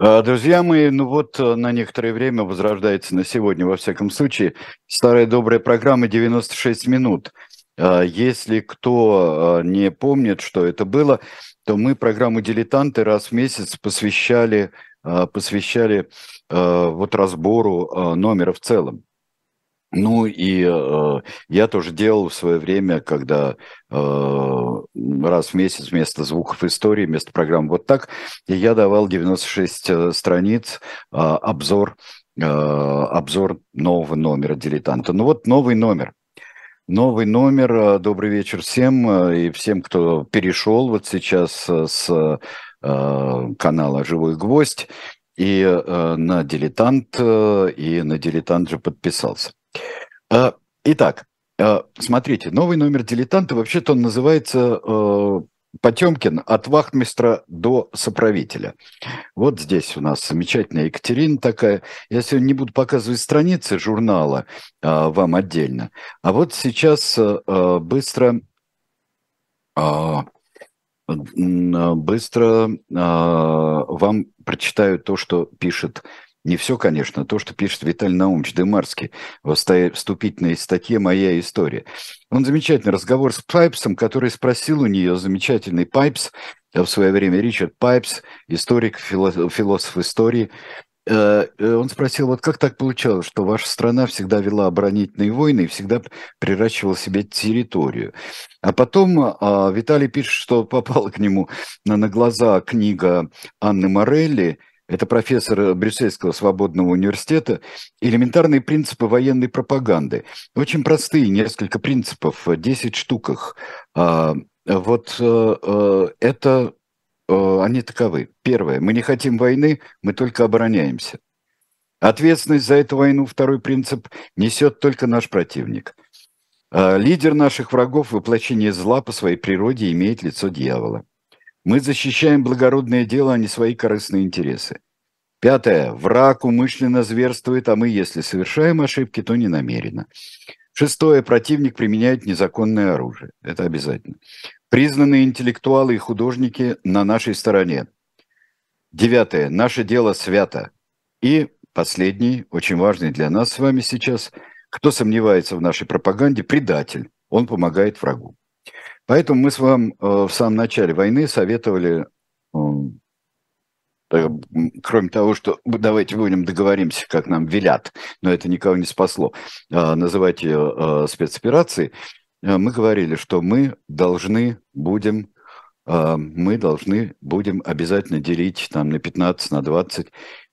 А, друзья мои, ну вот э, на некоторое время возрождается на сегодня, во всяком случае, старая добрая программа «96 минут». А, если кто не помнит, что это было, то мы программу «Дилетанты» раз в месяц посвящали, посвящали вот разбору номера в целом. Ну и э, я тоже делал в свое время, когда э, раз в месяц вместо звуков истории, вместо программы вот так, я давал 96 э, страниц, э, обзор, э, обзор нового номера «Дилетанта». Ну вот новый номер. Новый номер. Э, добрый вечер всем э, и всем, кто перешел вот сейчас с э, канала «Живой гвоздь» и э, на «Дилетант», и на «Дилетант» же подписался. А, итак, а, смотрите, новый номер «Дилетанта», вообще-то он называется э, Потемкин от вахтмистра до соправителя. Вот здесь у нас замечательная Екатерина такая. Я сегодня не буду показывать страницы журнала а, вам отдельно. А вот сейчас а, быстро, а, быстро а, вам прочитаю то, что пишет не все, конечно, то, что пишет Виталий Наумович Дымарский в вступительной статье «Моя история». Он замечательный разговор с Пайпсом, который спросил у нее, замечательный Пайпс, в свое время Ричард Пайпс, историк, философ истории, э, э, он спросил, вот как так получалось, что ваша страна всегда вела оборонительные войны и всегда приращивала себе территорию. А потом а, Виталий пишет, что попала к нему на глаза книга Анны Морелли это профессор Брюссельского свободного университета, элементарные принципы военной пропаганды. Очень простые, несколько принципов, 10 штуках. А, вот э, э, это, э, они таковы. Первое, мы не хотим войны, мы только обороняемся. Ответственность за эту войну, второй принцип, несет только наш противник. А, лидер наших врагов, воплощение зла по своей природе, имеет лицо дьявола. Мы защищаем благородное дело, а не свои корыстные интересы. Пятое. Враг умышленно зверствует, а мы, если совершаем ошибки, то не намеренно. Шестое. Противник применяет незаконное оружие. Это обязательно. Признанные интеллектуалы и художники на нашей стороне. Девятое. Наше дело свято. И последний, очень важный для нас с вами сейчас, кто сомневается в нашей пропаганде, предатель. Он помогает врагу. Поэтому мы с вами э, в самом начале войны советовали э, кроме того, что давайте будем договоримся, как нам велят, но это никого не спасло, а, называть ее спецоперацией, мы говорили, что мы должны будем мы должны будем обязательно делить там на 15, на 20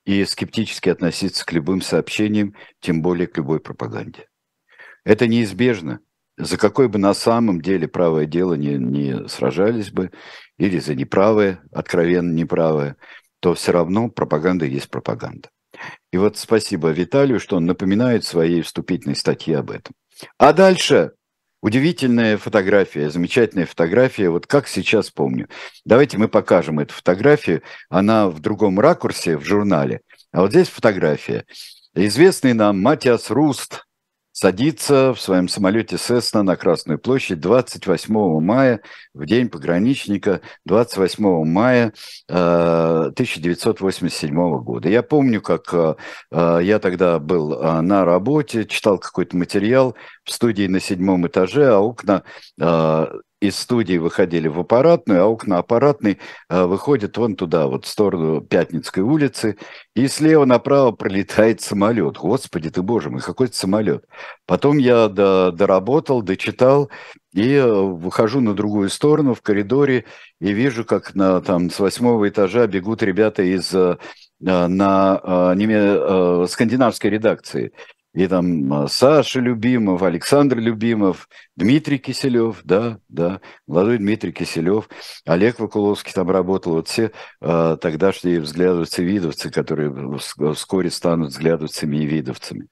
и скептически относиться к любым сообщениям, тем более к любой пропаганде. Это неизбежно за какое бы на самом деле правое дело не, не сражались бы, или за неправое, откровенно неправое, то все равно пропаганда есть пропаганда. И вот спасибо Виталию, что он напоминает в своей вступительной статье об этом. А дальше удивительная фотография, замечательная фотография, вот как сейчас помню. Давайте мы покажем эту фотографию. Она в другом ракурсе в журнале. А вот здесь фотография. Известный нам Матиас Руст, садится в своем самолете Сесна на Красную площадь 28 мая, в день пограничника, 28 мая э, 1987 года. Я помню, как э, э, я тогда был э, на работе, читал какой-то материал в студии на седьмом этаже, а окна э, из студии выходили в аппаратную, а окна аппаратной э, выходят вон туда, вот в сторону Пятницкой улицы, и слева направо пролетает самолет. Господи ты, боже мой, какой то самолет. Потом я до, доработал, дочитал, и э, выхожу на другую сторону в коридоре, и вижу, как на, там, с восьмого этажа бегут ребята из э, на неме, скандинавской редакции и там а, Саша Любимов, Александр Любимов, Дмитрий Киселев, да, да, молодой Дмитрий Киселев, Олег Вакуловский там работал, вот все э, тогдашние взглядовцы-видовцы, которые вскоре станут взглядовцами и видовцами.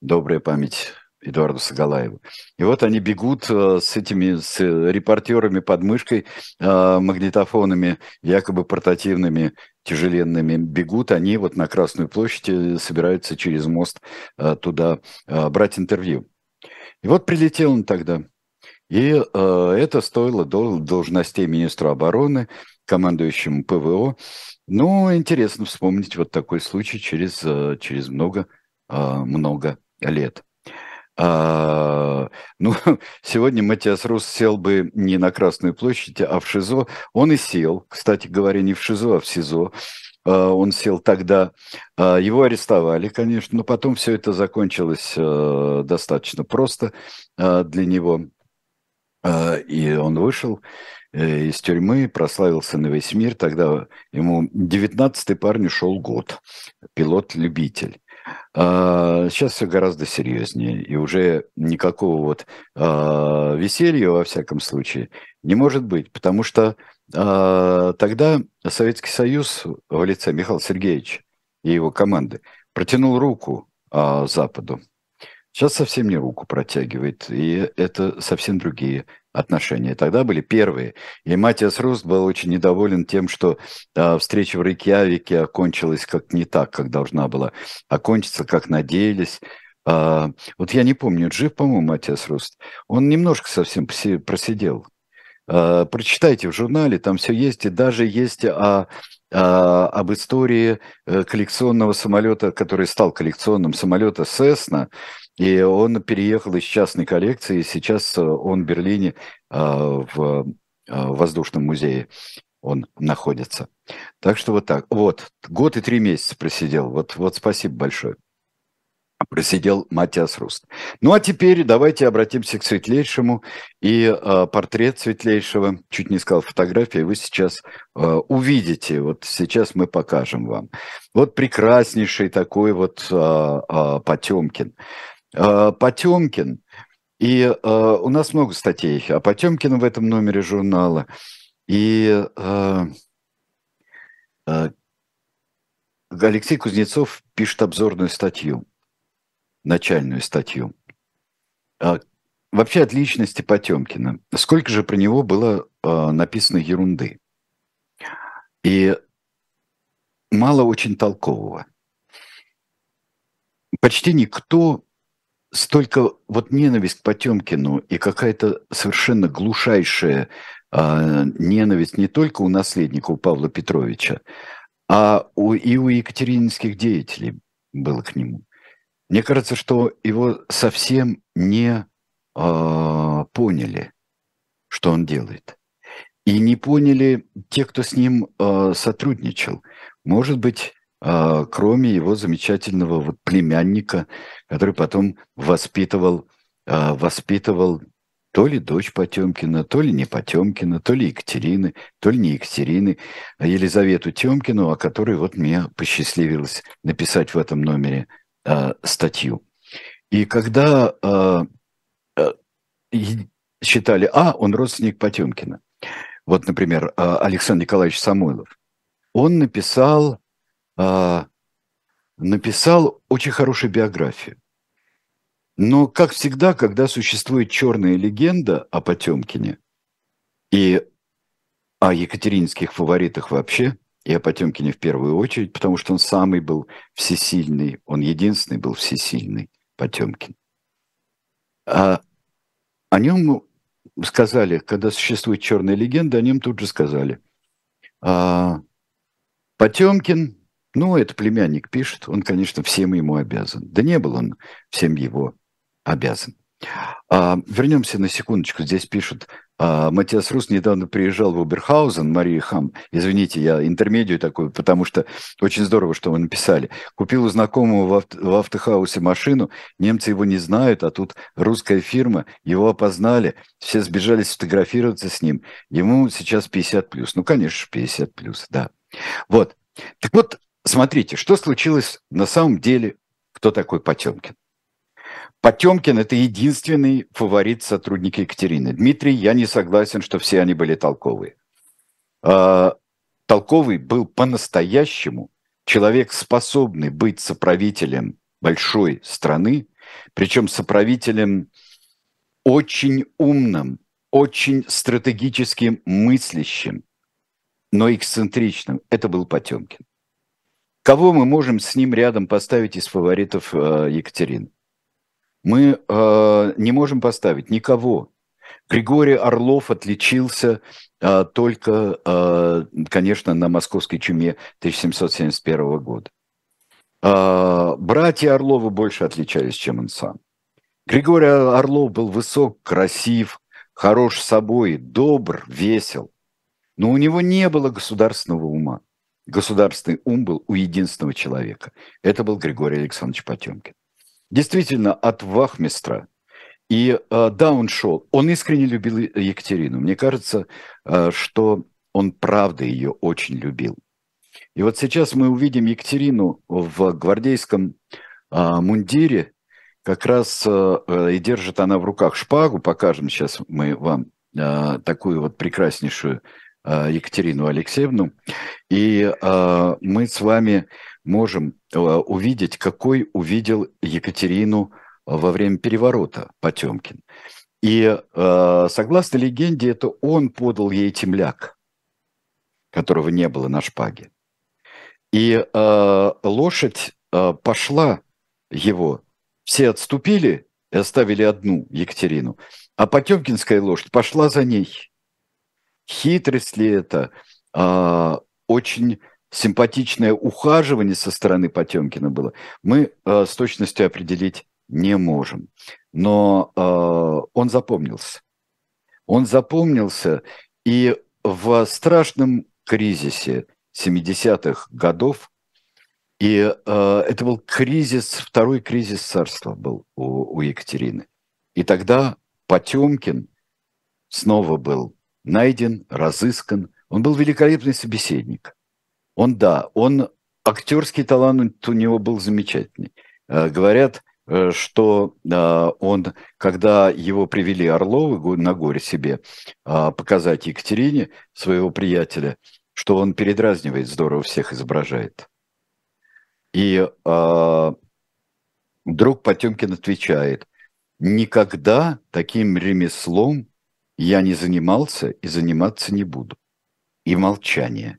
Добрая память Эдуарду Сагалаеву. И вот они бегут э, с этими с репортерами под мышкой, э, магнитофонами, якобы портативными, тяжеленными, бегут они вот на Красную площадь, э, собираются через мост туда брать интервью. И вот прилетел он тогда. И это стоило должностей министра обороны, командующему ПВО. Ну, интересно вспомнить вот такой случай через, э, через много, много лет. А, ну, сегодня Матиас Рус сел бы не на Красную площадь, а в ШИЗО. Он и сел, кстати говоря, не в ШИЗО, а в СИЗО. А, он сел тогда. А, его арестовали, конечно, но потом все это закончилось а, достаточно просто а, для него. А, и он вышел э, из тюрьмы, прославился на весь мир. Тогда ему 19-й парню шел год. Пилот-любитель. А, сейчас все гораздо серьезнее, и уже никакого вот а, веселья, во всяком случае, не может быть, потому что а, тогда Советский Союз в лице Михаила Сергеевича и его команды протянул руку Западу. Сейчас совсем не руку протягивает, и это совсем другие отношения. Тогда были первые. И Матиас Руст был очень недоволен тем, что э, встреча в Рейкьявике окончилась как не так, как должна была окончиться, как надеялись. Э, вот я не помню, жив, по-моему, Матиас Руст. Он немножко совсем просидел. Э, прочитайте в журнале, там все есть, и даже есть о, об истории э, коллекционного самолета, который стал коллекционным самолета Cessna, и он переехал из частной коллекции, сейчас э, он в Берлине а, в а, воздушном музее он находится. Так что вот так. Вот, год и три месяца просидел. Вот, вот спасибо большое. Просидел Матиас Руст. Ну а теперь давайте обратимся к светлейшему. И э, портрет светлейшего, чуть не сказал фотография, вы сейчас э, увидите. Вот сейчас мы покажем вам. Вот прекраснейший такой вот э, э, Потемкин. Э, Потемкин. И э, у нас много статей о Потемкине в этом номере журнала. И э, э, Алексей Кузнецов пишет обзорную статью, начальную статью. Э, вообще от личности Потемкина. Сколько же про него было э, написано ерунды. И мало очень толкового. Почти никто столько вот ненависть к Потемкину и какая-то совершенно глушайшая э, ненависть не только у наследника, у Павла Петровича, а у, и у екатерининских деятелей было к нему. Мне кажется, что его совсем не э, поняли, что он делает. И не поняли те, кто с ним э, сотрудничал. Может быть, кроме его замечательного вот племянника, который потом воспитывал, а, воспитывал то ли дочь Потемкина, то ли не Потемкина, то ли Екатерины, то ли не Екатерины, а Елизавету Темкину, о которой вот мне посчастливилось написать в этом номере э, статью. И когда э, э, считали, а, он родственник Потемкина, вот, например, Александр Николаевич Самойлов, он написал а, написал очень хорошую биографию. Но, как всегда, когда существует черная легенда о Потемкине и о екатеринских фаворитах вообще, и о Потемкине в первую очередь, потому что он самый был всесильный, он единственный был всесильный Потемкин. А о нем сказали, когда существует черная легенда, о нем тут же сказали. А, Потемкин ну, это племянник пишет, он, конечно, всем ему обязан. Да не был он всем его обязан. А, вернемся на секундочку. Здесь пишут, а, Матиас Рус недавно приезжал в Уберхаузен, Мария Хам. Извините, я интермедию такую, потому что очень здорово, что вы написали. Купил у знакомого в, авто, в автохаусе машину, немцы его не знают, а тут русская фирма, его опознали, все сбежались сфотографироваться с ним. Ему сейчас 50 плюс. Ну, конечно, 50 плюс, да. Вот. Так вот, Смотрите, что случилось на самом деле, кто такой Потемкин. Потемкин – это единственный фаворит сотрудника Екатерины. Дмитрий, я не согласен, что все они были толковые. А, толковый был по-настоящему человек, способный быть соправителем большой страны, причем соправителем очень умным, очень стратегическим мыслящим, но эксцентричным. Это был Потемкин. Кого мы можем с ним рядом поставить из фаворитов э, Екатерины? Мы э, не можем поставить никого. Григорий Орлов отличился а, только, а, конечно, на московской чуме 1771 года. А, братья Орловы больше отличались, чем он сам. Григорий Орлов был высок, красив, хорош собой, добр, весел. Но у него не было государственного ума. Государственный ум был у единственного человека. Это был Григорий Александрович Потемкин. Действительно, от вахмистра. И э, шел. Он искренне любил Екатерину. Мне кажется, э, что он правда ее очень любил. И вот сейчас мы увидим Екатерину в гвардейском э, мундире, как раз э, и держит она в руках шпагу. Покажем сейчас мы вам э, такую вот прекраснейшую э, Екатерину Алексеевну. И э, мы с вами можем э, увидеть, какой увидел Екатерину во время переворота Потемкин. И э, согласно легенде, это он подал ей темляк, которого не было на шпаге. И э, лошадь э, пошла его. Все отступили и оставили одну Екатерину. А Потемкинская лошадь пошла за ней. Хитрость ли это? Э, очень симпатичное ухаживание со стороны Потемкина было. Мы э, с точностью определить не можем. Но э, он запомнился. Он запомнился, и в страшном кризисе 70-х годов, и э, это был кризис, второй кризис царства был у, у Екатерины. И тогда Потемкин снова был найден, разыскан. Он был великолепный собеседник. Он, да, он, актерский талант у него был замечательный. Э, говорят, Э, что а, он, когда его привели Орловы на горе себе показать Екатерине, своего приятеля, что он передразнивает, здорово всех изображает. И друг Потемкин отвечает, никогда таким ремеслом я не занимался и заниматься не буду. И молчание.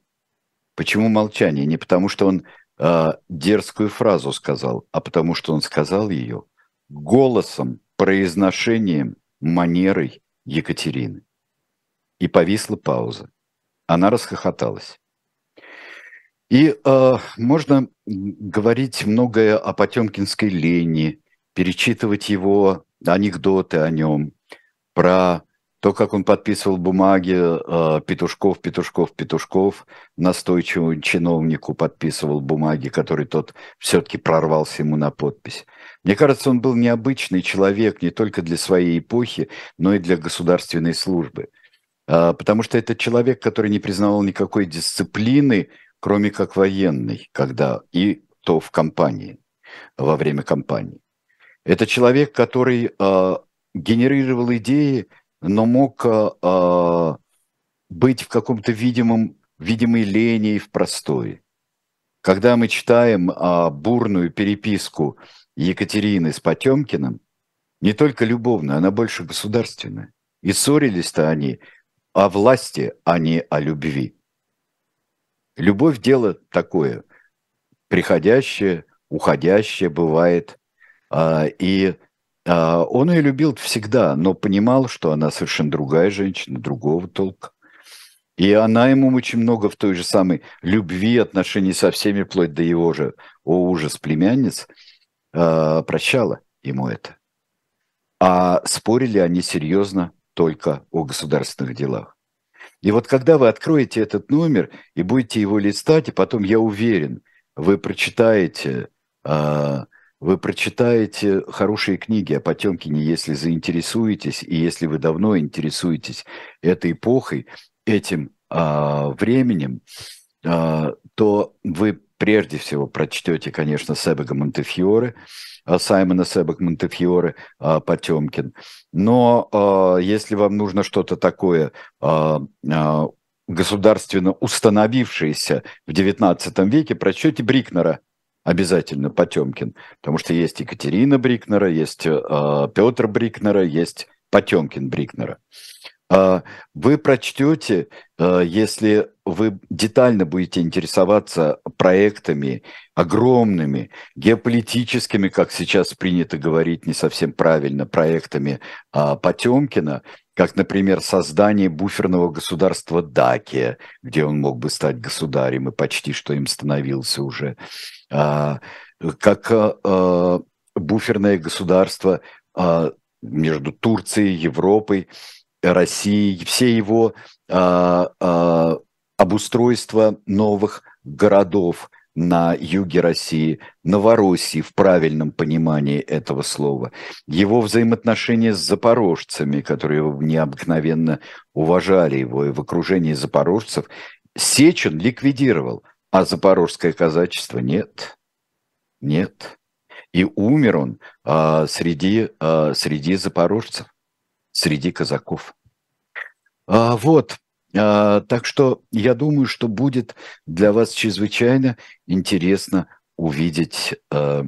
Почему молчание? Не потому, что он э, дерзкую фразу сказал, а потому что он сказал ее голосом, произношением, манерой Екатерины. И повисла пауза. Она расхохоталась. И э, можно говорить многое о Потемкинской лени, перечитывать его анекдоты о нем, про то, как он подписывал бумаги э, Петушков, Петушков, Петушков, настойчивому чиновнику подписывал бумаги, который тот все-таки прорвался ему на подпись. Мне кажется, он был необычный человек не только для своей эпохи, но и для государственной службы. Э, потому что это человек, который не признавал никакой дисциплины, кроме как военной, когда и то в кампании, во время кампании. Это человек, который э, генерировал идеи, но мог э, быть в каком-то видимом, видимой лени и в простое. Когда мы читаем э, бурную переписку Екатерины с Потемкиным, не только любовную, она больше государственная. И ссорились-то они о власти, а не о любви. Любовь – дело такое, приходящее, уходящее бывает. И а, он ее любил всегда, но понимал, что она совершенно другая женщина, другого толка. И она ему очень много в той же самой любви, отношений со всеми, вплоть до его же, о ужас, племянниц, а, прощала ему это. А спорили они серьезно только о государственных делах. И вот когда вы откроете этот номер и будете его листать, и потом, я уверен, вы прочитаете а, вы прочитаете хорошие книги о Потемкине, если заинтересуетесь, и если вы давно интересуетесь этой эпохой, этим а, временем, а, то вы прежде всего прочтете, конечно, Себега Монтефьоре, а, Саймона Себек Монтефьоре а, Потемкин. Но а, если вам нужно что-то такое государственно установившееся в XIX веке, прочтете Брикнера – обязательно Потемкин, потому что есть Екатерина Брикнера, есть э, Петр Брикнера, есть Потемкин Брикнера. А, вы прочтете, а, если вы детально будете интересоваться проектами огромными, геополитическими, как сейчас принято говорить не совсем правильно, проектами а, Потемкина, как, например, создание буферного государства Дакия, где он мог бы стать государем и почти что им становился уже, как буферное государство между Турцией, Европой, России, все его а, а, обустройство новых городов на юге России, Новороссии в правильном понимании этого слова, его взаимоотношения с запорожцами, которые необыкновенно уважали его, и в окружении запорожцев Сечин ликвидировал, а запорожское казачество нет, нет. И умер он а, среди, а, среди запорожцев среди казаков. А, вот, а, так что я думаю, что будет для вас чрезвычайно интересно увидеть а,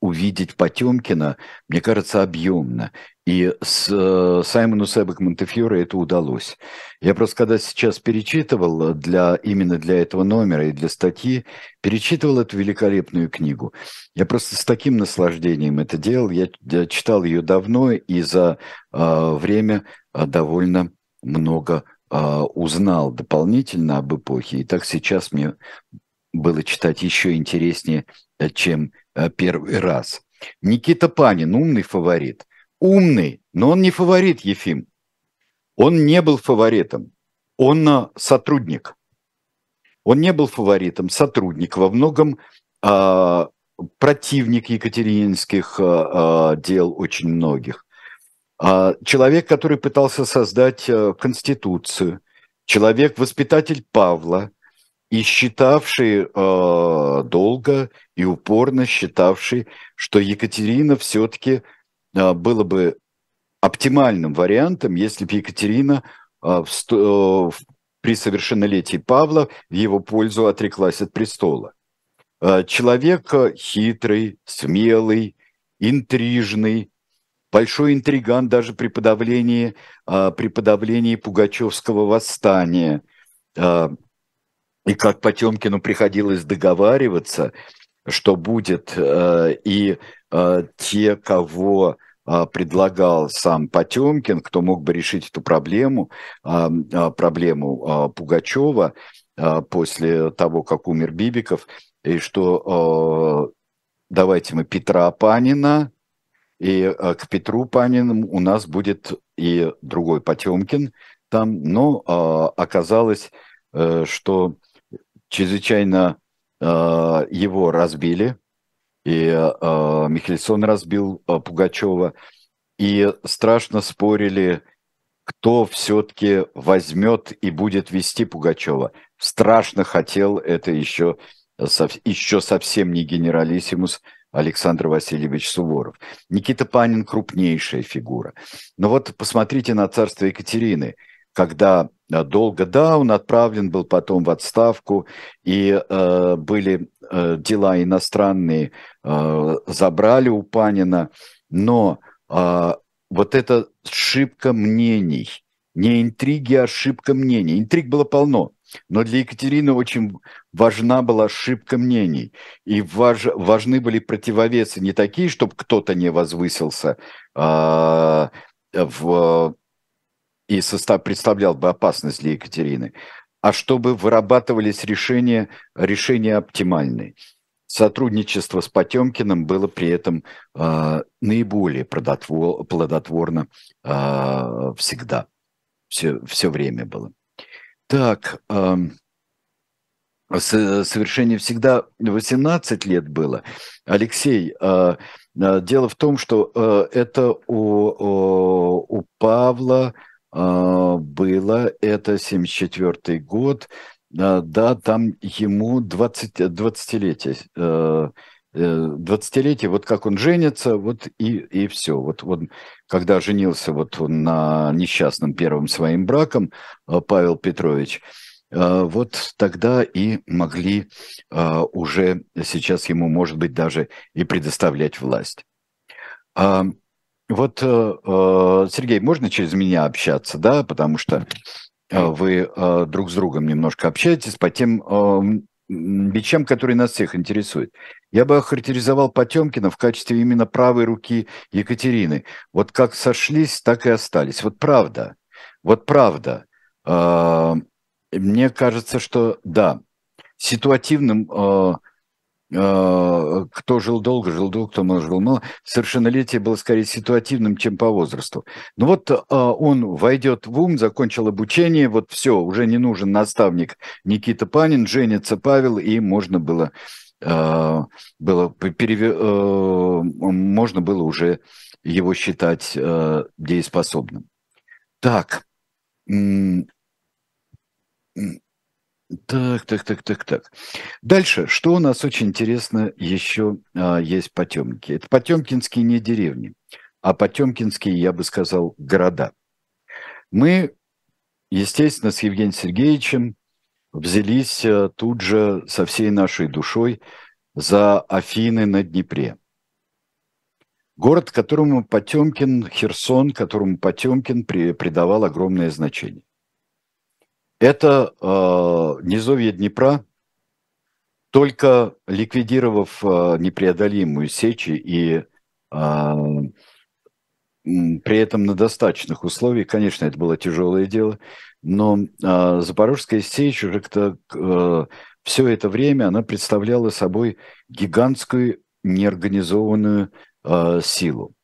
увидеть Потемкина, мне кажется, объемно. И с э, Саймону Себек Монтефьоре это удалось. Я просто когда сейчас перечитывал для, именно для этого номера и для статьи, перечитывал эту великолепную книгу. Я просто с таким наслаждением это делал. Я, я читал ее давно и за э, время э, довольно много э, узнал дополнительно об эпохе. И так сейчас мне было читать еще интереснее, э, чем э, первый раз. Никита Панин, умный фаворит. Умный, но он не фаворит, Ефим. Он не был фаворитом. Он э, сотрудник. Он не был фаворитом, сотрудник. Во многом э, противник екатерининских э, дел очень многих. Э, человек, который пытался создать э, конституцию. Человек, воспитатель Павла – и считавший э, долго и упорно считавший, что Екатерина все-таки э, было бы оптимальным вариантом, если бы Екатерина э, в, э, при совершеннолетии Павла в его пользу отреклась от престола. Э, человек хитрый, смелый, интрижный, большой интриган даже при подавлении, э, при подавлении Пугачевского восстания э, – и как Потемкину приходилось договариваться, что будет, э, и э, те, кого э, предлагал сам Потемкин, кто мог бы решить эту проблему, проблему Пугачева после того, как умер Бибиков, и что давайте мы Петра Панина, и к Петру Панину у нас будет и другой Потемкин там, но оказалось, что чрезвычайно э, его разбили, и э, Михельсон разбил э, Пугачева, и страшно спорили, кто все-таки возьмет и будет вести Пугачева. Страшно хотел это еще, еще совсем не генералиссимус Александр Васильевич Суворов. Никита Панин крупнейшая фигура. Но вот посмотрите на царство Екатерины, когда долго, да, он отправлен был потом в отставку, и э, были э, дела иностранные, э, забрали у Панина, но э, вот эта ошибка мнений, не интриги, а ошибка мнений. Интриг было полно, но для Екатерины очень важна была ошибка мнений. И важ, важны были противовесы не такие, чтобы кто-то не возвысился э, в и состав представлял бы опасность для Екатерины, а чтобы вырабатывались решения, решения оптимальные. Сотрудничество с Потемкиным было при этом э, наиболее плодотвор, плодотворно э, всегда, все, все время было. Так, э, совершение всегда 18 лет было. Алексей, э, дело в том, что э, это у, у Павла а, было, это 74 год, а, да, там ему 20, 20-летие, 20-летие, вот как он женится, вот и, и все. Вот он, когда женился вот он на несчастном первым своим браком, а, Павел Петрович, вот тогда и могли уже сейчас ему, может быть, даже и предоставлять власть. Вот, Сергей, можно через меня общаться, да, потому что вы друг с другом немножко общаетесь по тем вещам, которые нас всех интересуют. Я бы охарактеризовал Потемкина в качестве именно правой руки Екатерины. Вот как сошлись, так и остались. Вот правда. Вот правда. Мне кажется, что да, ситуативным кто жил долго, жил долго, кто мало, жил мало. Совершеннолетие было скорее ситуативным, чем по возрасту. Но вот он войдет в ум, закончил обучение, вот все, уже не нужен наставник Никита Панин, женится Павел, и можно было, было переве... можно было уже его считать дееспособным. Так, так, так, так, так, так. Дальше, что у нас очень интересно еще а, есть Потемки. Это Потемкинские не деревни, а Потемкинские, я бы сказал, города. Мы, естественно, с Евгением Сергеевичем взялись а, тут же со всей нашей душой за Афины на Днепре. Город, которому Потемкин, Херсон, которому Потемкин при, придавал огромное значение. Это э, низовье Днепра, только ликвидировав э, непреодолимую сечи и э, при этом на достаточных условиях, конечно, это было тяжелое дело, но э, Запорожская сечь уже э, все это время она представляла собой гигантскую неорганизованную э, силу.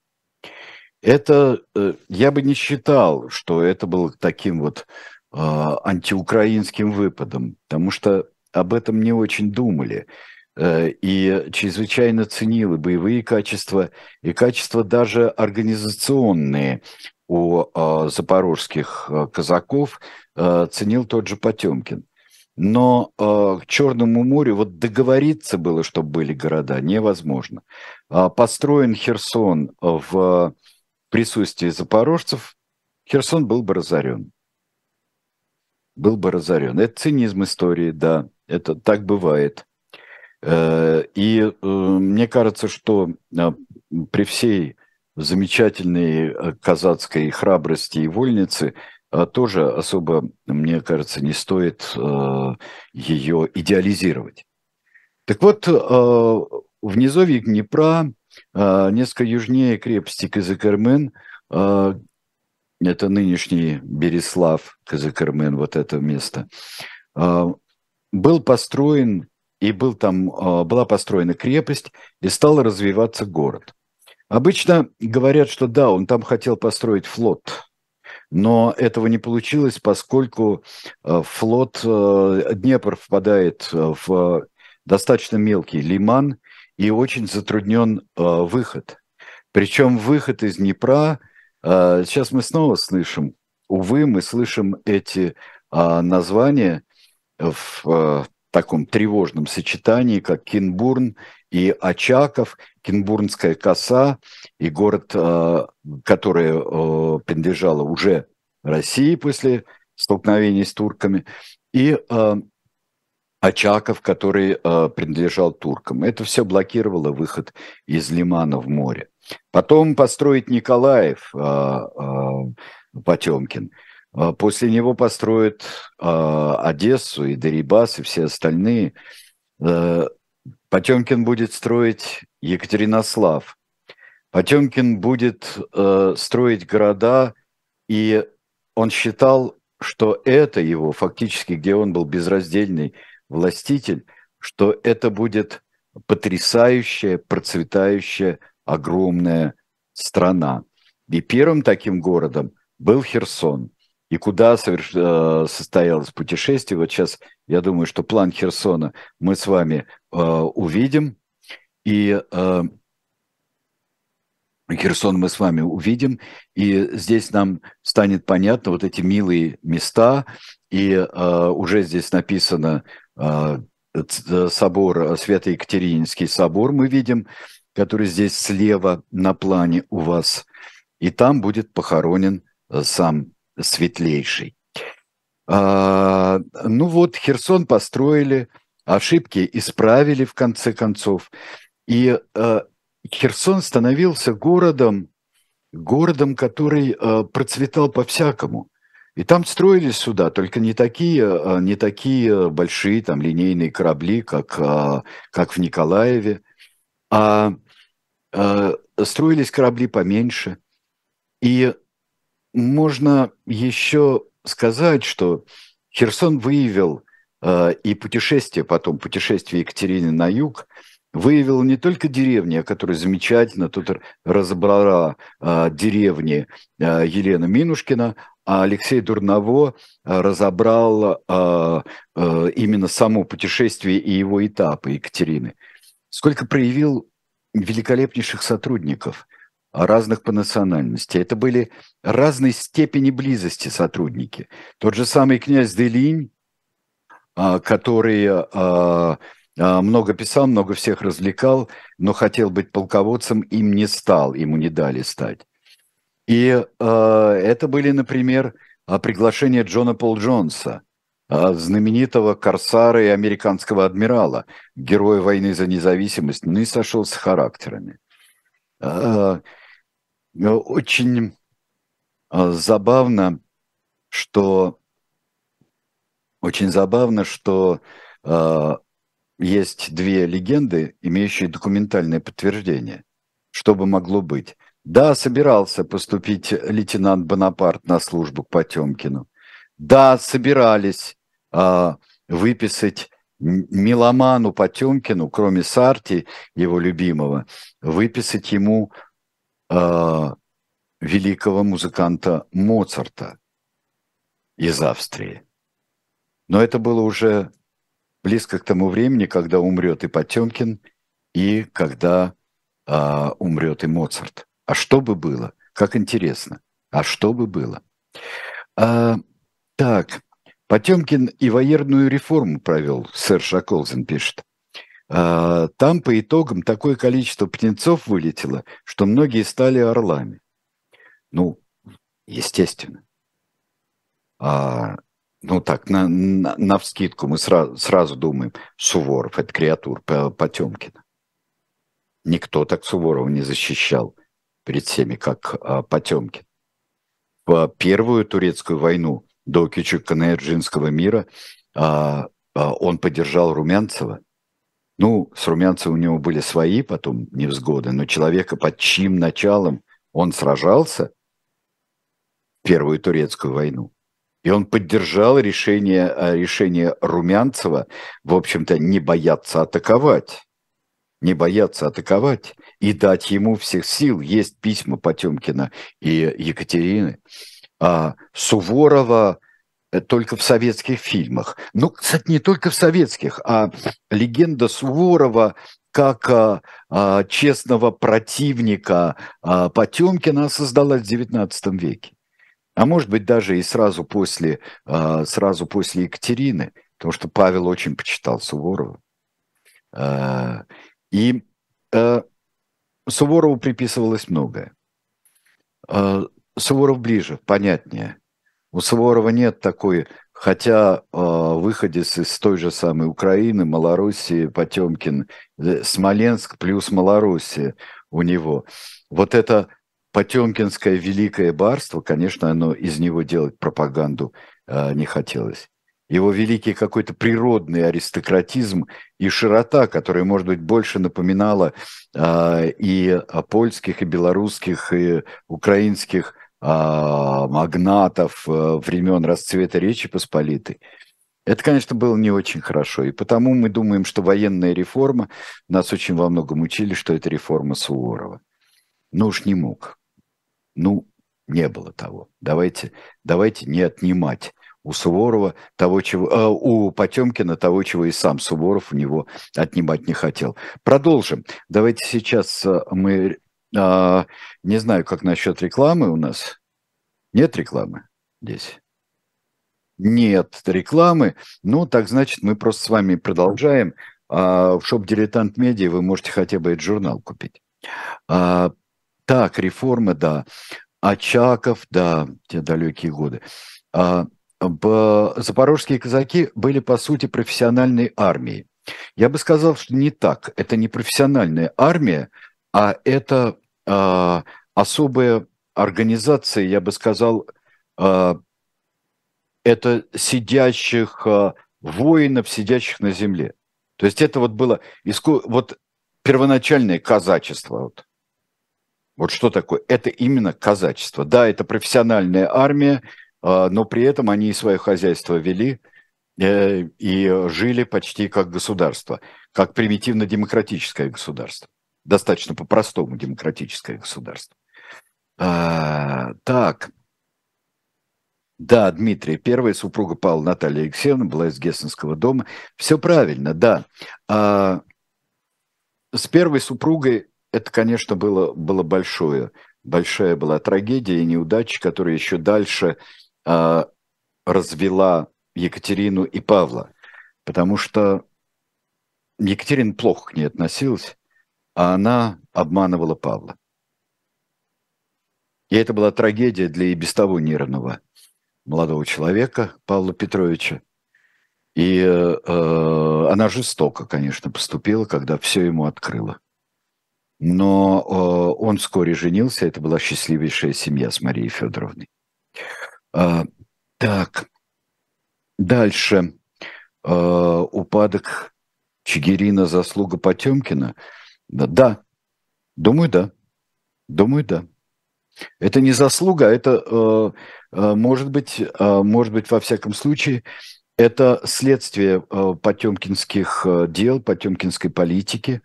Это э, я бы не считал, что это было таким вот антиукраинским выпадом, потому что об этом не очень думали э, и чрезвычайно ценили боевые качества и качества даже организационные у а, запорожских а, казаков ценил тот же Потемкин. Но к Черному морю вот договориться было, чтобы были города, невозможно. построен Херсон в присутствии запорожцев, Херсон был бы разорен был бы разорен. Это цинизм истории, да, это так бывает. Э, и э, мне кажется, что э, при всей замечательной казацкой храбрости и вольницы тоже особо, мне кажется, не стоит ее идеализировать. Так вот, в низовье Днепра, несколько южнее крепости Казакермен, это нынешний Береслав, Казакармен, вот это место, а, был построен, и был там, а, была построена крепость, и стал развиваться город. Обычно говорят, что да, он там хотел построить флот, но этого не получилось, поскольку а, флот Днепр впадает в достаточно мелкий лиман и очень затруднен выход. Причем выход из Днепра – сейчас мы снова слышим, увы, мы слышим эти а, названия в а, таком тревожном сочетании, как Кинбурн и Очаков, Кинбурнская коса и город, который принадлежал уже России после столкновений с турками, и Очаков, который принадлежал туркам. Это все блокировало выход из Лимана в море. Потом построит Николаев а, а, Потемкин. А, после него построят Одессу и Дерибас и все остальные. Потемкин будет строить Екатеринослав. Потемкин будет строить города, и он считал, что это его, фактически, где он был безраздельный властитель, что это будет потрясающая, процветающая огромная страна. И первым таким городом был Херсон. И куда соверш... Э, состоялось путешествие, вот сейчас я думаю, что план Херсона мы с вами э, увидим. И э, Херсон мы с вами увидим, и здесь нам станет понятно вот эти милые места, и э, уже здесь написано э, собор, Свято-Екатерининский собор мы видим, который здесь слева на плане у вас, и там будет похоронен э, сам Светлейший. А, ну вот, Херсон построили, ошибки исправили в конце концов, и а, Херсон становился городом городом, который э, процветал по-всякому. И там строились суда, только не такие, не такие большие там линейные корабли, как, как в Николаеве, а строились корабли поменьше. И можно еще сказать, что Херсон выявил э, и путешествие, потом путешествие Екатерины на юг, выявил не только деревни, которые замечательно тут разобрала э, деревни э, Елена Минушкина, а Алексей Дурново разобрал э, э, именно само путешествие и его этапы Екатерины. Сколько проявил великолепнейших сотрудников – разных по национальности. Это были разной степени близости сотрудники. Тот же самый князь Делинь, а, который а, а, много писал, много всех развлекал, но хотел быть полководцем, им не стал, ему не дали стать. И это были, например, приглашения Джона Пол Джонса, знаменитого корсара и американского адмирала, героя войны за независимость, ну и сошел с характерами. Очень а, забавно, что очень забавно, что э, есть две легенды, имеющие документальное подтверждение. Что бы могло быть? Да, собирался поступить лейтенант Бонапарт на службу к Потемкину. Да, собирались э, выписать меломану Потемкину, кроме Сарти, его любимого, выписать ему э, великого музыканта Моцарта из Австрии. Но это было уже близко к тому времени, когда умрет и Потемкин, и когда э, умрет и Моцарт. А что бы было? Как интересно. А что бы было? Так, Потемкин и военную реформу провел, сэр Шаколзин пишет. А, там по итогам такое количество птенцов вылетело, что многие стали орлами. Ну, естественно. А, ну так, на, на, на вскидку мы сразу, сразу думаем, Суворов – это креатур Потемкина. Никто так Суворова не защищал перед всеми, как а, Потемкин. В Первую турецкую войну до Кючук-Канаэрджинского мира а, а, он поддержал Румянцева – ну, с Румянцевым у него были свои потом невзгоды, но человека, под чьим началом он сражался в Первую Турецкую войну, и он поддержал решение, э, решение Румянцева, в общем-то, не бояться атаковать. Не бояться атаковать и дать ему всех сил. Есть письма Потемкина и Екатерины. А Суворова Э, только в советских фильмах. Ну, кстати, не только в советских, а легенда Суворова как а, а, честного противника а, Потемкина создалась в XIX веке. А может быть, даже и сразу после, а, сразу после Екатерины, потому что Павел очень почитал Суворова. А, и а, Суворову приписывалось многое. Суворов ближе, понятнее – у Суворова нет такой, хотя э, выходец из той же самой Украины, Малоруссии, Потемкин, э, Смоленск плюс Малоруссия у него. Вот это Потемкинское великое барство, конечно, оно из него делать пропаганду э, не хотелось. Его великий какой-то природный аристократизм и широта, которая, может быть, больше напоминала э, и польских, и белорусских, и украинских магнатов э, времен расцвета Речи Посполитой. Это, конечно, было не очень хорошо. И потому мы думаем, что военная реформа, нас очень во многом учили, что это реформа Суворова. Ну уж не мог. Ну, не было того. Давайте, давайте не отнимать у Суворова того, чего, э, у Потемкина того, чего и сам Суворов у него отнимать не хотел. Продолжим. Давайте сейчас э, мы а, не знаю, как насчет рекламы у нас. Нет рекламы здесь? Нет рекламы. Ну, так значит, мы просто с вами продолжаем. А в шоп «Дилетант Медиа» вы можете хотя бы этот журнал купить. А, так, реформы, да. Очаков, да, те далекие годы. А, запорожские казаки были, по сути, профессиональной армией. Я бы сказал, что не так. Это не профессиональная армия, а это э, особая организация, я бы сказал, э, это сидящих э, воинов, сидящих на земле. То есть это вот было вот первоначальное казачество. Вот. вот что такое? Это именно казачество. Да, это профессиональная армия, но при этом они и свое хозяйство вели и жили почти как государство, как примитивно-демократическое государство. Достаточно по-простому демократическое государство. А, так. Да, Дмитрий, первая супруга Павла Наталья Алексеевна была из Гессенского дома. Все правильно, да. А, с первой супругой это, конечно, было, было большое, большая была трагедия и неудача, которая еще дальше а, развела Екатерину и Павла. Потому что Екатерина плохо к ней относилась, а она обманывала Павла. И это была трагедия для и без того нервного молодого человека Павла Петровича. И э, э, она жестоко, конечно, поступила, когда все ему открыла. Но э, он вскоре женился, это была счастливейшая семья с Марией Федоровной. Э, так, дальше. Э, упадок Чигирина, заслуга Потемкина. Да, думаю, да. Думаю, да. Это не заслуга, это э, э, может быть, э, может быть, во всяком случае, это следствие потемкинских дел, потемкинской политики.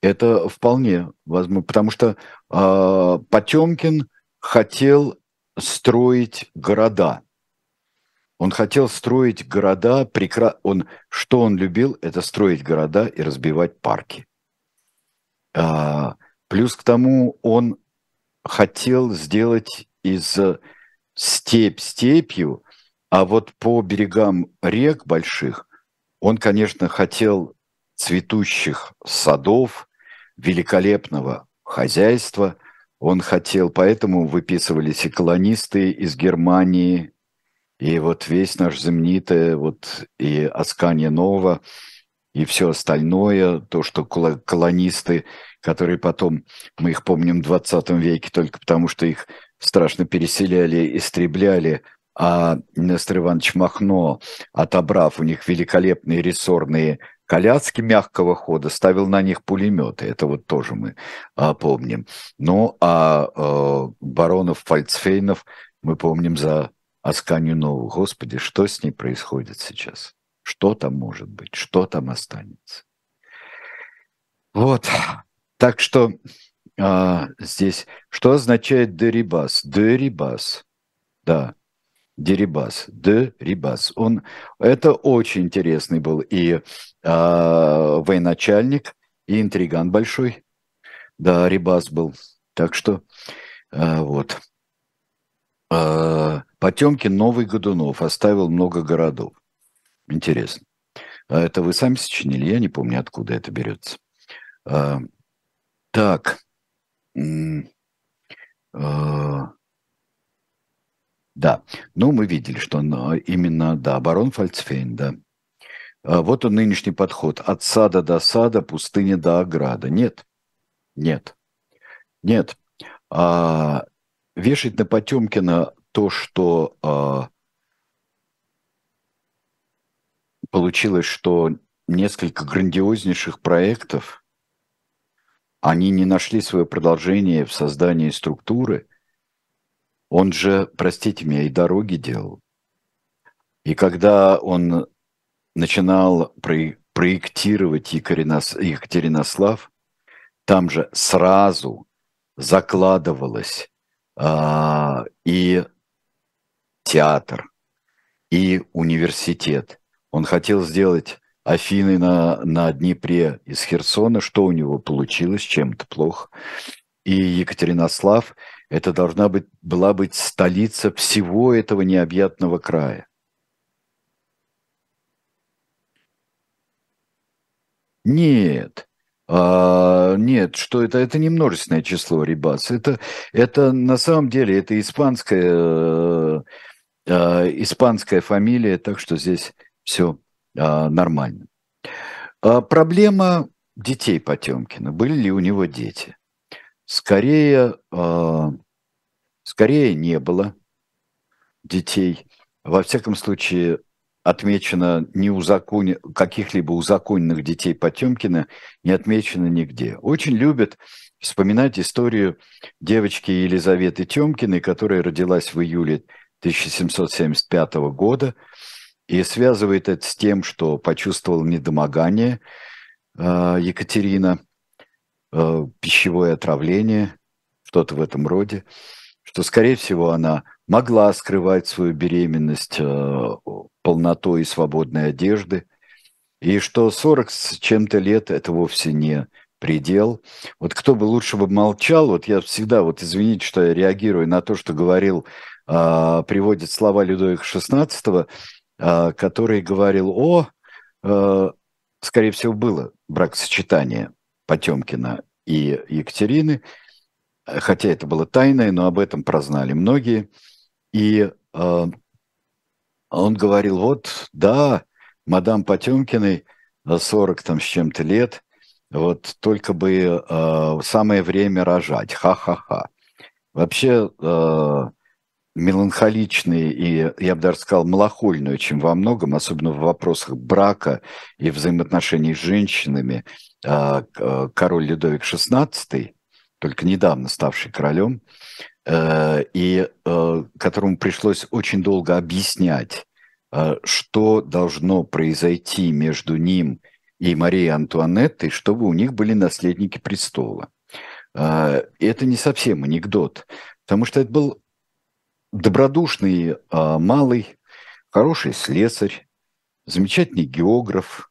Это вполне возможно, потому что Потемкин хотел строить города. Он хотел строить города, прекра... он, что он любил, это строить города и разбивать парки. А, плюс к тому он хотел сделать из степь степью, а вот по берегам рек больших он, конечно, хотел цветущих садов, великолепного хозяйства. Он хотел, поэтому выписывались и колонисты из Германии, и вот весь наш знаменитый, вот и Аскания Нова, и все остальное, то, что колонисты которые потом, мы их помним в 20 веке только потому, что их страшно переселяли, истребляли, а Нестор Иванович Махно, отобрав у них великолепные рессорные коляски мягкого хода, ставил на них пулеметы. Это вот тоже мы а, помним. Ну, а, а баронов Фальцфейнов мы помним за Асканию Нову. Господи, что с ней происходит сейчас? Что там может быть? Что там останется? Вот. Так что а, здесь, что означает дерибас? Дерибас, да, дерибас, дерибас. Он, это очень интересный был и а, военачальник, и интриган большой. Да, Рибас был. Так что а, вот. А, Потемкин Новый Годунов оставил много городов. Интересно. А это вы сами сочинили? Я не помню, откуда это берется. А, так. А, да, ну мы видели, что именно, да, барон Фальцфейн, да. Вот он нынешний подход. От сада до сада, пустыня до ограда. Нет, нет, нет. А, вешать на Потемкина то, что а, получилось, что несколько грандиознейших проектов – они не нашли свое продолжение в создании структуры. Он же, простите меня, и дороги делал. И когда он начинал проектировать Екатеринослав, там же сразу закладывалось а, и театр, и университет. Он хотел сделать Афины на, на Днепре из Херсона, что у него получилось, чем-то плохо. И Екатеринослав, это должна быть, была быть столица всего этого необъятного края. Нет, а, нет, что это? Это не множественное число рибас. Это, это на самом деле это испанская, э, испанская фамилия, так что здесь все а, нормально. А проблема детей Потемкина. Были ли у него дети? Скорее, а, скорее не было детей. Во всяком случае, отмечено не узакон... каких-либо узаконенных детей Потемкина, не отмечено нигде. Очень любят вспоминать историю девочки Елизаветы Темкиной, которая родилась в июле 1775 года и связывает это с тем, что почувствовал недомогание э, Екатерина, э, пищевое отравление, что-то в этом роде, что, скорее всего, она могла скрывать свою беременность э, полнотой и свободной одежды, и что 40 с чем-то лет – это вовсе не предел. Вот кто бы лучше бы молчал, вот я всегда, вот извините, что я реагирую на то, что говорил, приводит слова Людовика XVI, который говорил о, э, скорее всего, было бракосочетание Потемкина и Екатерины, хотя это было тайное, но об этом прознали многие. И э, он говорил, вот, да, мадам Потемкиной 40 там с чем-то лет, вот только бы э, самое время рожать, ха-ха-ха. Вообще э, меланхоличный и, я бы даже сказал, малохольный очень во многом, особенно в вопросах брака и взаимоотношений с женщинами, э, король Людовик XVI, только недавно ставший королем, Э, и э, которому пришлось очень долго объяснять, что должно произойти между ним и Марией Антуанеттой, чтобы у них были наследники престола. Это не совсем анекдот, потому что это был добродушный малый, хороший слесарь, замечательный географ,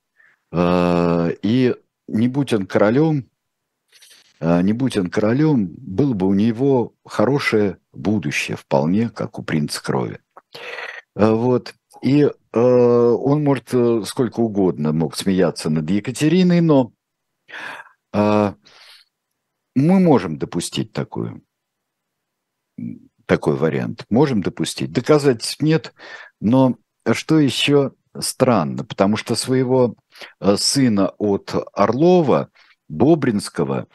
и не будь он королем, а, не будь он королем, было бы у него хорошее будущее, вполне как у принца крови. А, вот. И э, он, может, э, сколько угодно мог смеяться над Екатериной, но э, мы можем допустить такую, такой вариант. Можем допустить. Доказательств нет, но что еще странно, потому что своего сына от Орлова, Бобринского,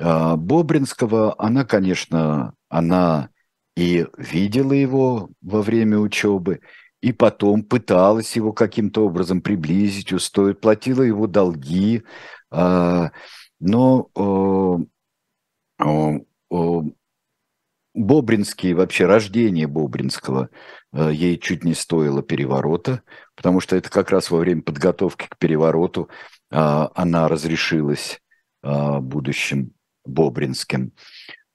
а, Бобринского, она, конечно, она и видела его во время учебы, и потом пыталась его каким-то образом приблизить, устроить, платила его долги, а, но Бобринский, вообще рождение Бобринского а, ей чуть не стоило переворота, потому что это как раз во время подготовки к перевороту она разрешилась будущим Бобринским.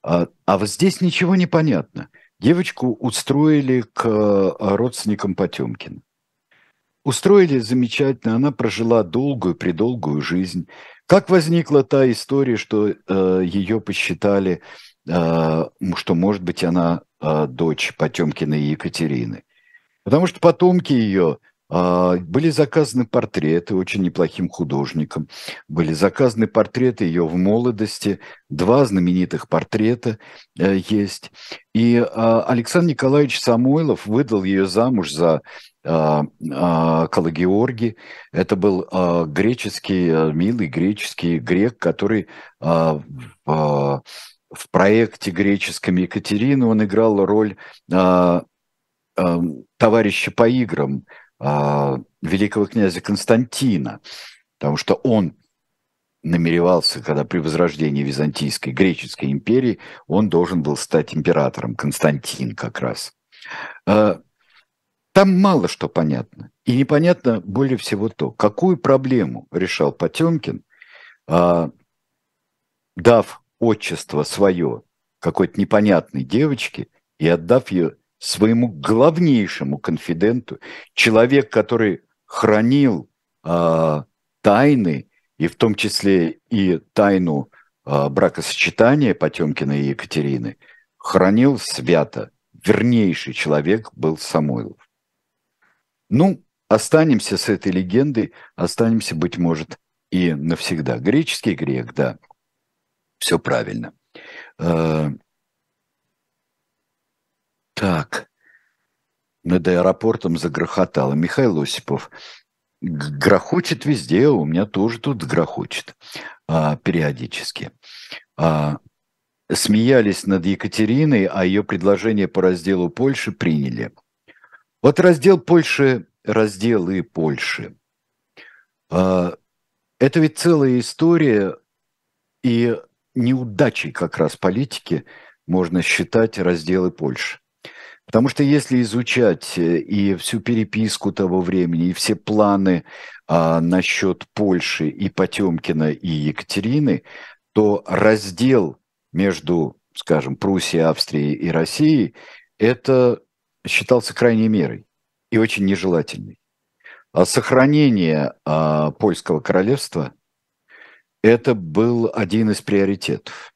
А, а вот здесь ничего не понятно. Девочку устроили к а, родственникам Потемкина. Устроили замечательно, она прожила долгую, предолгую жизнь. Как возникла та история, что э, ее посчитали, э, что, может быть, она э, дочь Потемкина и Екатерины? Потому что потомки ее а, были заказаны портреты очень неплохим художником. Были заказаны портреты ее в молодости. Два знаменитых портрета э, есть. И а, Александр Николаевич Самойлов выдал ее замуж за Калагеорги. Это был греческий, э, милый греческий грек, который в проекте греческом Екатерины он играл роль товарища по играм а, великого князя Константина, потому что он намеревался, когда при возрождении Византийской, греческой империи, он должен был стать императором, Константин как раз. Там мало что понятно. И непонятно более всего то, какую проблему решал Потемкин, а, дав отчество свое какой-то непонятной девочке и отдав ее своему главнейшему конфиденту, человек, который хранил э, тайны, и в том числе и тайну э, бракосочетания Потемкина и Екатерины, хранил свято. Вернейший человек был Самойлов. Ну, останемся с этой легендой, останемся, быть может, и навсегда. Греческий грек, да, все правильно. Э, так, над аэропортом загрохотало. Михаил Осипов, грохочет везде, у меня тоже тут грохочет а, периодически. А, смеялись над Екатериной, а ее предложение по разделу Польши приняли. Вот раздел Польши, разделы Польши. А, это ведь целая история и неудачей как раз политики можно считать разделы Польши. Потому что если изучать э, и всю переписку того времени, и все планы а, насчет Польши и Потемкина и Екатерины, то раздел между, скажем, Пруссией, Австрией и Россией, это считался крайней мерой и очень нежелательной. А сохранение а, польского королевства – это был один из приоритетов.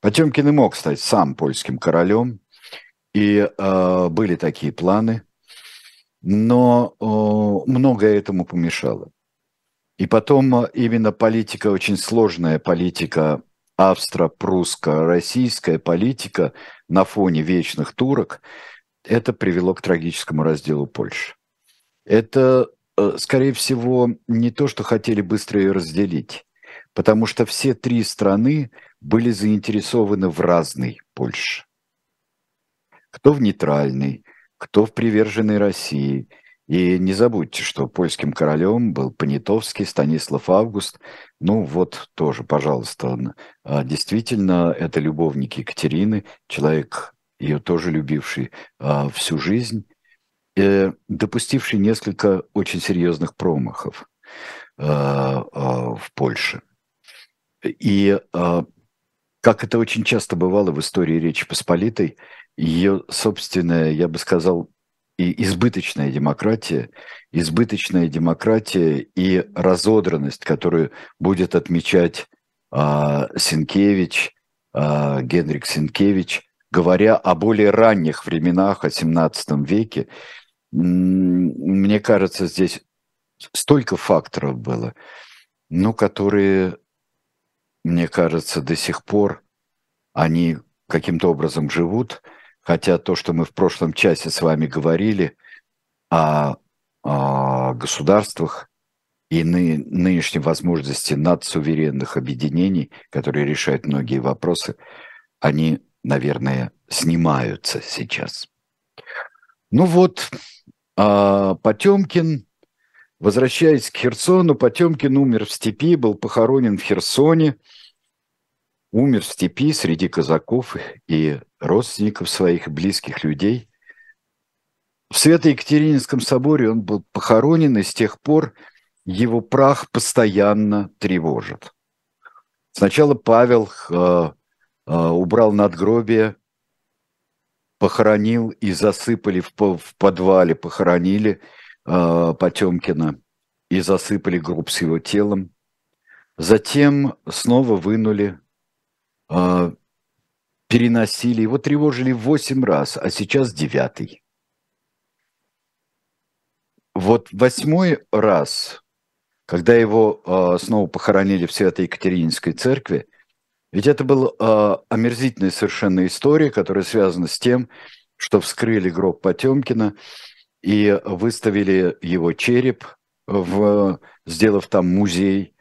Потемкин и мог стать сам польским королем, и э, были такие планы, но э, многое этому помешало. И потом именно политика, очень сложная политика австро-прусско-российская политика на фоне вечных турок, это привело к трагическому разделу Польши. Это, э, скорее всего, не то, что хотели быстро ее разделить, потому что все три страны были заинтересованы в разной Польше. Кто в нейтральной, кто в приверженной России – и не забудьте, что польским королем был Понятовский, Станислав Август. Ну вот тоже, пожалуйста, а, действительно, это любовник Екатерины, человек, ее тоже любивший а, всю жизнь, э, допустивший несколько очень серьезных промахов а, в Польше. И как это очень часто бывало в истории Речи Посполитой, ее собственная, я бы сказал, и избыточная демократия, избыточная демократия и разодранность, которую будет отмечать а, Сенкевич, а, Генрик Сенкевич, говоря о более ранних временах, о 17 веке, мне кажется, здесь столько факторов было, ну, которые, мне кажется, до сих пор они каким-то образом живут – Хотя то, что мы в прошлом часе с вами говорили о, о государствах и ны, нынешней возможности надсуверенных объединений, которые решают многие вопросы, они, наверное, снимаются сейчас. Ну вот, а Потемкин, возвращаясь к Херсону, Потемкин умер в степи, был похоронен в Херсоне – умер в степи среди казаков и родственников своих близких людей. В Свято-Екатерининском соборе он был похоронен, и с тех пор его прах постоянно тревожит. Сначала Павел э, убрал надгробие, похоронил и засыпали в, в подвале, похоронили э, Потемкина и засыпали гроб с его телом. Затем снова вынули а, переносили, его тревожили восемь раз, а сейчас девятый. Вот восьмой раз, когда его э, снова похоронили в Свято-Екатерининской церкви, ведь это была э, омерзительная совершенно история, которая связана с тем, что вскрыли гроб Потемкина и выставили его череп, в, сделав там музей.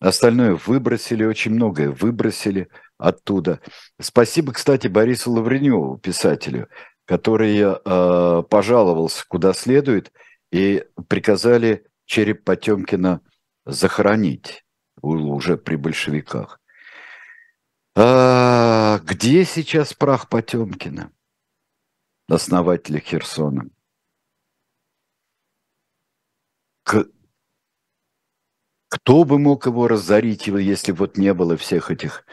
Остальное выбросили, очень многое выбросили – оттуда. Спасибо, кстати, Борису Лавреневу, писателю, который э, пожаловался куда следует и приказали череп Потемкина захоронить уже при большевиках. А где сейчас прах Потемкина, основателя Херсона? К... Кто бы мог его разорить, если вот не было всех этих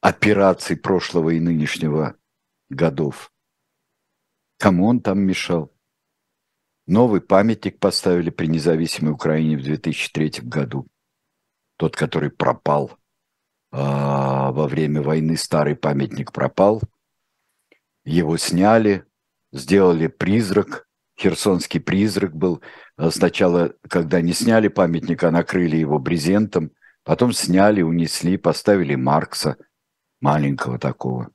операций прошлого и нынешнего годов. Кому он там мешал? Новый памятник поставили при независимой Украине в 2003 году. Тот, который пропал а, во время войны, старый памятник пропал. Его сняли, сделали призрак, херсонский призрак был. А сначала, когда не сняли памятник, а накрыли его брезентом, потом сняли, унесли, поставили Маркса – маленького такого.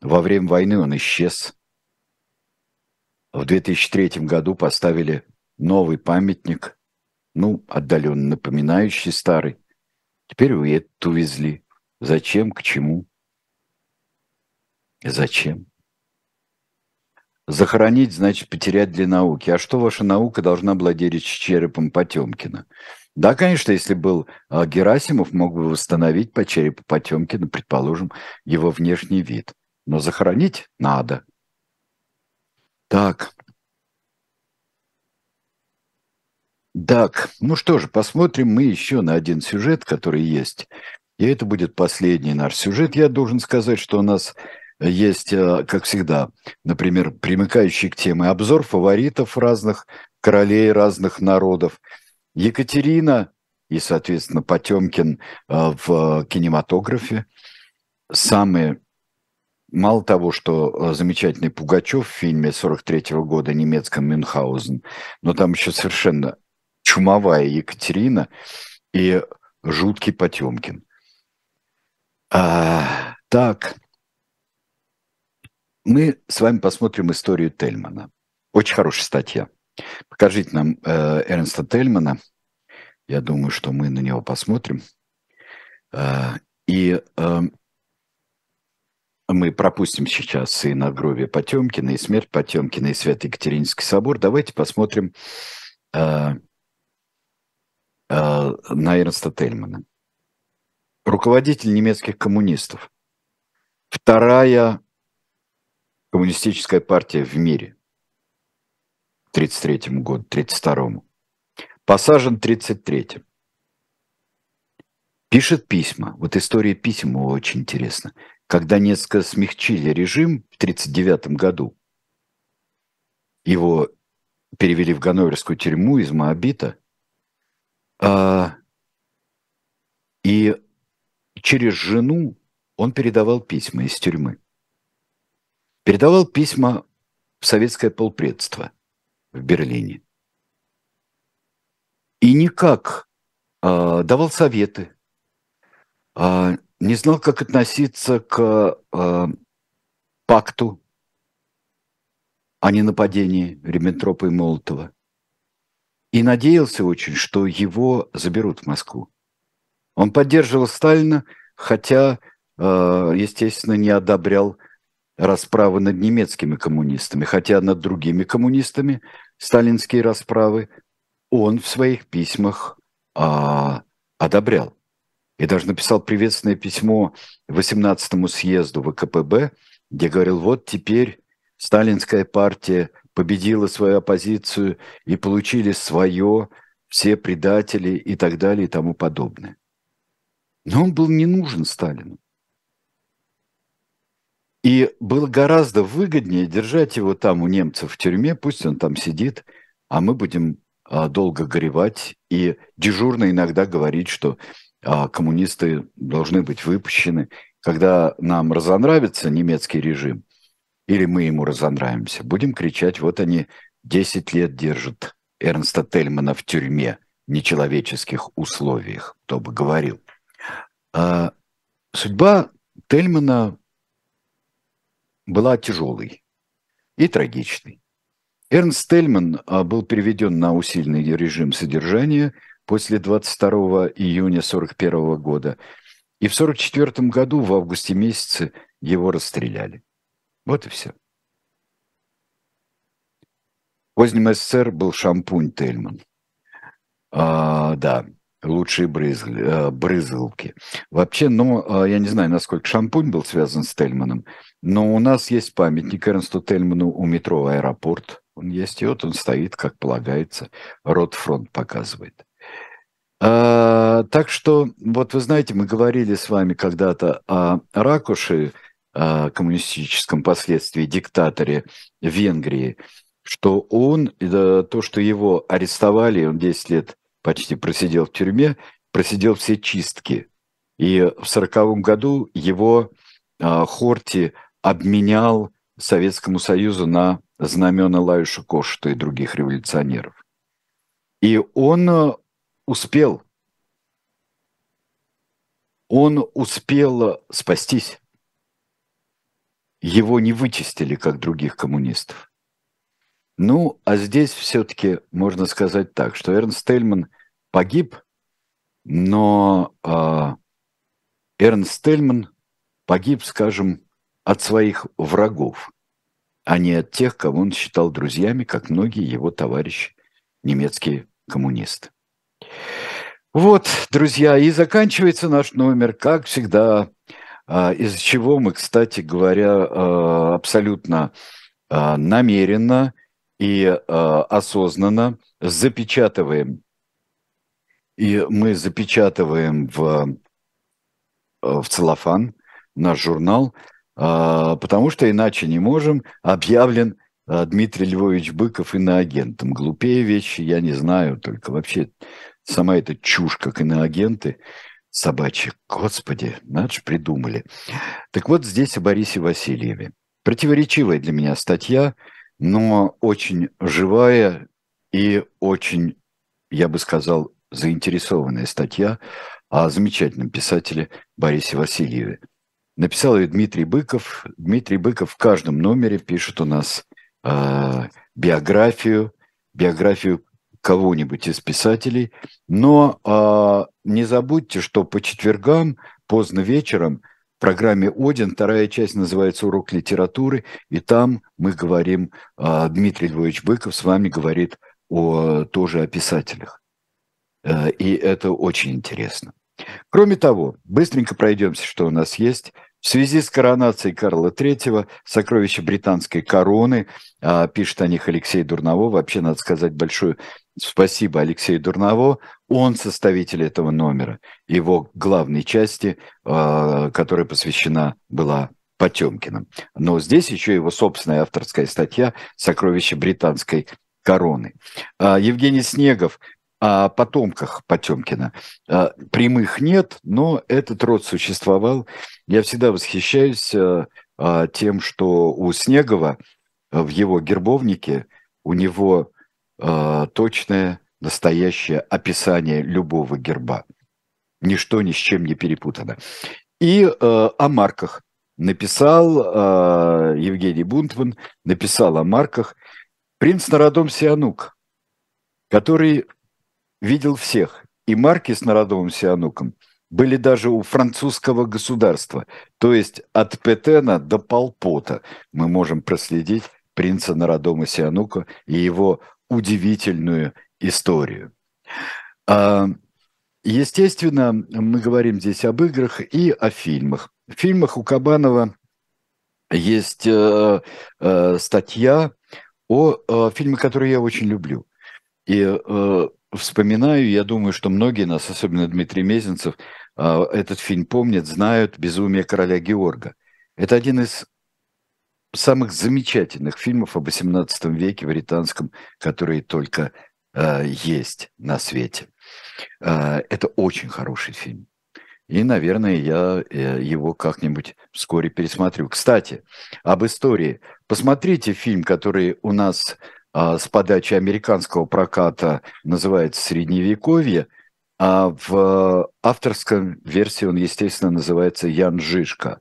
Во время войны он исчез. В 2003 году поставили новый памятник, ну, отдаленно напоминающий старый. Теперь его этот увезли. Зачем, к чему? Зачем? Захоронить значит потерять для науки. А что ваша наука должна владеть черепом Потемкина? Да, конечно, если был а, Герасимов, мог бы восстановить по черепу Потемкина, предположим, его внешний вид. Но захоронить надо. Так. Так, ну что же, посмотрим мы еще на один сюжет, который есть. И это будет последний наш сюжет. Я должен сказать, что у нас есть, а, как всегда, например, примыкающий к теме обзор фаворитов разных королей разных народов – Екатерина и, соответственно, Потемкин э, в кинематографе. Самые, мало того, что э, замечательный Пугачев в фильме 43 -го года немецком Мюнхгаузен, но там еще совершенно чумовая Екатерина и жуткий Потемкин. А, так, мы с вами посмотрим историю Тельмана. Очень хорошая статья. Покажите нам э, Эрнста Тельмана. Я думаю, что мы на него посмотрим. Э, и э, мы пропустим сейчас и надгробие Потемкина, и смерть Потемкина, и Свято-Екатеринский собор. Давайте посмотрим э, на Эрнста Тельмана. Руководитель немецких коммунистов. Вторая коммунистическая партия в мире. 33 году, 32-му. Посажен в 33-м. Пишет письма. Вот история писем очень интересна. Когда несколько смягчили режим в 1939 году, его перевели в Ганноверскую тюрьму из Моабита, и через жену он передавал письма из тюрьмы. Передавал письма в советское полпредство – в Берлине. И никак э, давал советы, э, не знал, как относиться к э, пакту о ненападении Риббентропа и Молотова. И надеялся очень, что его заберут в Москву. Он поддерживал Сталина, хотя, естественно, не одобрял расправы над немецкими коммунистами, хотя над другими коммунистами сталинские расправы он в своих письмах а, одобрял. И даже написал приветственное письмо 18-му съезду ВКПБ, где говорил, вот теперь сталинская партия победила свою оппозицию и получили свое, все предатели и так далее и тому подобное. Но он был не нужен Сталину. И было гораздо выгоднее держать его там у немцев в тюрьме, пусть он там сидит, а мы будем а, долго горевать и дежурно иногда говорить, что а, коммунисты должны быть выпущены. Когда нам разонравится немецкий режим, или мы ему разонравимся, будем кричать, вот они 10 лет держат Эрнста Тельмана в тюрьме в нечеловеческих условиях, кто бы говорил. А, судьба Тельмана была тяжелой и трагичной. Эрнст Тельман а, был переведен на усиленный режим содержания после 22 июня 1941 года. И в 1944 году, в августе месяце, его расстреляли. Вот и все. В позднем СССР был шампунь Тельман. А, да, лучшие брызг, э, брызгалки. Вообще, ну, э, я не знаю, насколько шампунь был связан с Тельманом, но у нас есть памятник Эрнсту Тельману у метро «Аэропорт». Он есть, и вот он стоит, как полагается, Ротфронт показывает. А, так что, вот вы знаете, мы говорили с вами когда-то о Ракуше, коммунистическом последствии диктаторе Венгрии, что он, то, что его арестовали, он 10 лет почти просидел в тюрьме, просидел все чистки. И в сороковом году его э, Хорти обменял Советскому Союзу на знамена Лаюша Кошта и других революционеров. И он а, успел, он успел спастись. Его не вычистили, как других коммунистов. Ну, а здесь все-таки можно сказать так, что Эрнст Тельман погиб, но э, Эрнст Тельман погиб, скажем, от своих врагов, а не от тех, кого он считал друзьями, как многие его товарищи, немецкие коммунисты. Вот, друзья, и заканчивается наш номер, как всегда, из чего мы, кстати говоря, а, абсолютно а, намеренно и осознанно запечатываем. И мы запечатываем в, в целлофан наш журнал, потому что иначе не можем. Объявлен Дмитрий Львович Быков иноагентом. Глупее вещи я не знаю, только вообще сама эта чушь, как иноагенты, собачьи. Господи, надо же придумали. Так вот здесь о Борисе Васильеве. Противоречивая для меня статья, но очень живая и очень, я бы сказал, заинтересованная статья о замечательном писателе Борисе Васильеве. Написал ее Дмитрий Быков. Дмитрий Быков в каждом номере пишет у нас э, биографию, биографию кого-нибудь из писателей. Но э, не забудьте, что по четвергам, поздно вечером, в программе «Один» вторая часть называется «Урок литературы», и там мы говорим, э, Дмитрий Львович Быков с вами говорит о, тоже о писателях. Э, и это очень интересно. Кроме того, быстренько пройдемся, что у нас есть – в связи с коронацией Карла III, сокровища британской короны, а, пишет о них Алексей Дурново. Вообще, надо сказать большое спасибо Алексею Дурново. Он составитель этого номера, его главной части, а, которая посвящена была Потемкиным. Но здесь еще его собственная авторская статья «Сокровища британской короны». А, Евгений Снегов о потомках Потемкина. А, прямых нет, но этот род существовал. Я всегда восхищаюсь а, а, тем, что у Снегова в его гербовнике у него точное, настоящее описание любого герба. Ничто ни с чем не перепутано. И о марках написал Евгений Бунтман, написал о марках принц Народом Сианук, который видел всех. И марки с народовым Сиануком были даже у французского государства. То есть от Петена до Полпота мы можем проследить принца Народома Сианука и его удивительную историю. А, естественно, мы говорим здесь об играх и о фильмах. В фильмах у Кабанова есть э, э, статья о э, фильме, который я очень люблю. И э, вспоминаю, я думаю, что многие нас, особенно Дмитрий Мезенцев, а, этот фильм помнят, знают «Безумие короля Георга». Это один из самых замечательных фильмов о XVIII веке британском, которые только э, есть на свете. Э, это очень хороший фильм. И, наверное, я э, его как-нибудь вскоре пересмотрю. Кстати, об истории. Посмотрите фильм, который у нас с подачи американского проката называется «Средневековье», а в авторской версии он, естественно, называется «Ян Жишка».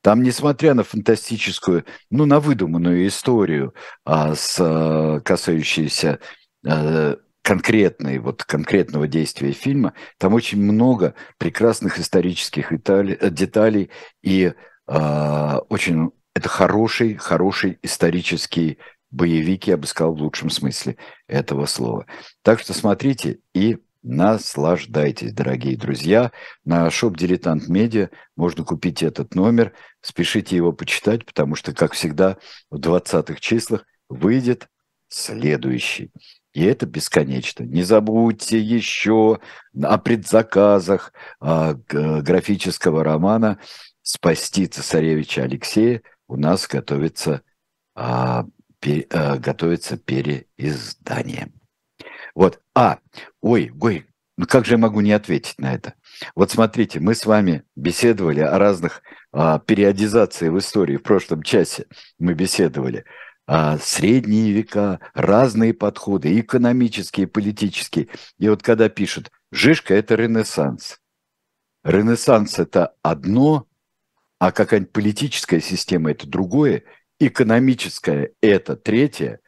Там, несмотря на фантастическую, ну, на выдуманную историю, а, с, а, касающуюся а, конкретной, вот конкретного действия фильма, там очень много прекрасных исторических деталей и а, очень это хороший, хороший исторический боевик, я бы сказал, в лучшем смысле этого слова. Так что смотрите и наслаждайтесь, дорогие друзья. На шоп «Дилетант Медиа» можно купить этот номер. Спешите его почитать, потому что, как всегда, в 20-х числах выйдет следующий. И это бесконечно. Не забудьте еще о предзаказах о графического романа «Спасти цесаревича Алексея». У нас готовится а, Э, готовится переиздание. Вот, а, ой, ой, ну как же я могу не ответить на это? Вот смотрите, мы с вами беседовали о разных а, периодизации в истории. В прошлом часе мы беседовали. А, средние века, разные подходы, экономические, политические. И вот когда пишут, Жишка – это Ренессанс. Ренессанс – это одно, а какая-нибудь политическая система – это другое – экономическое – это третье,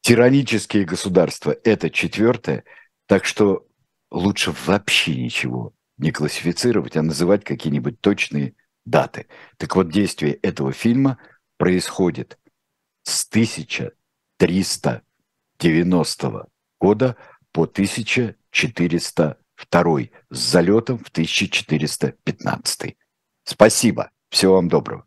тиранические государства – это четвертое, так что лучше вообще ничего не классифицировать, а называть какие-нибудь точные даты. Так вот, действие этого фильма происходит с 1390 года по 1402 с залетом в 1415. Спасибо. Всего вам доброго.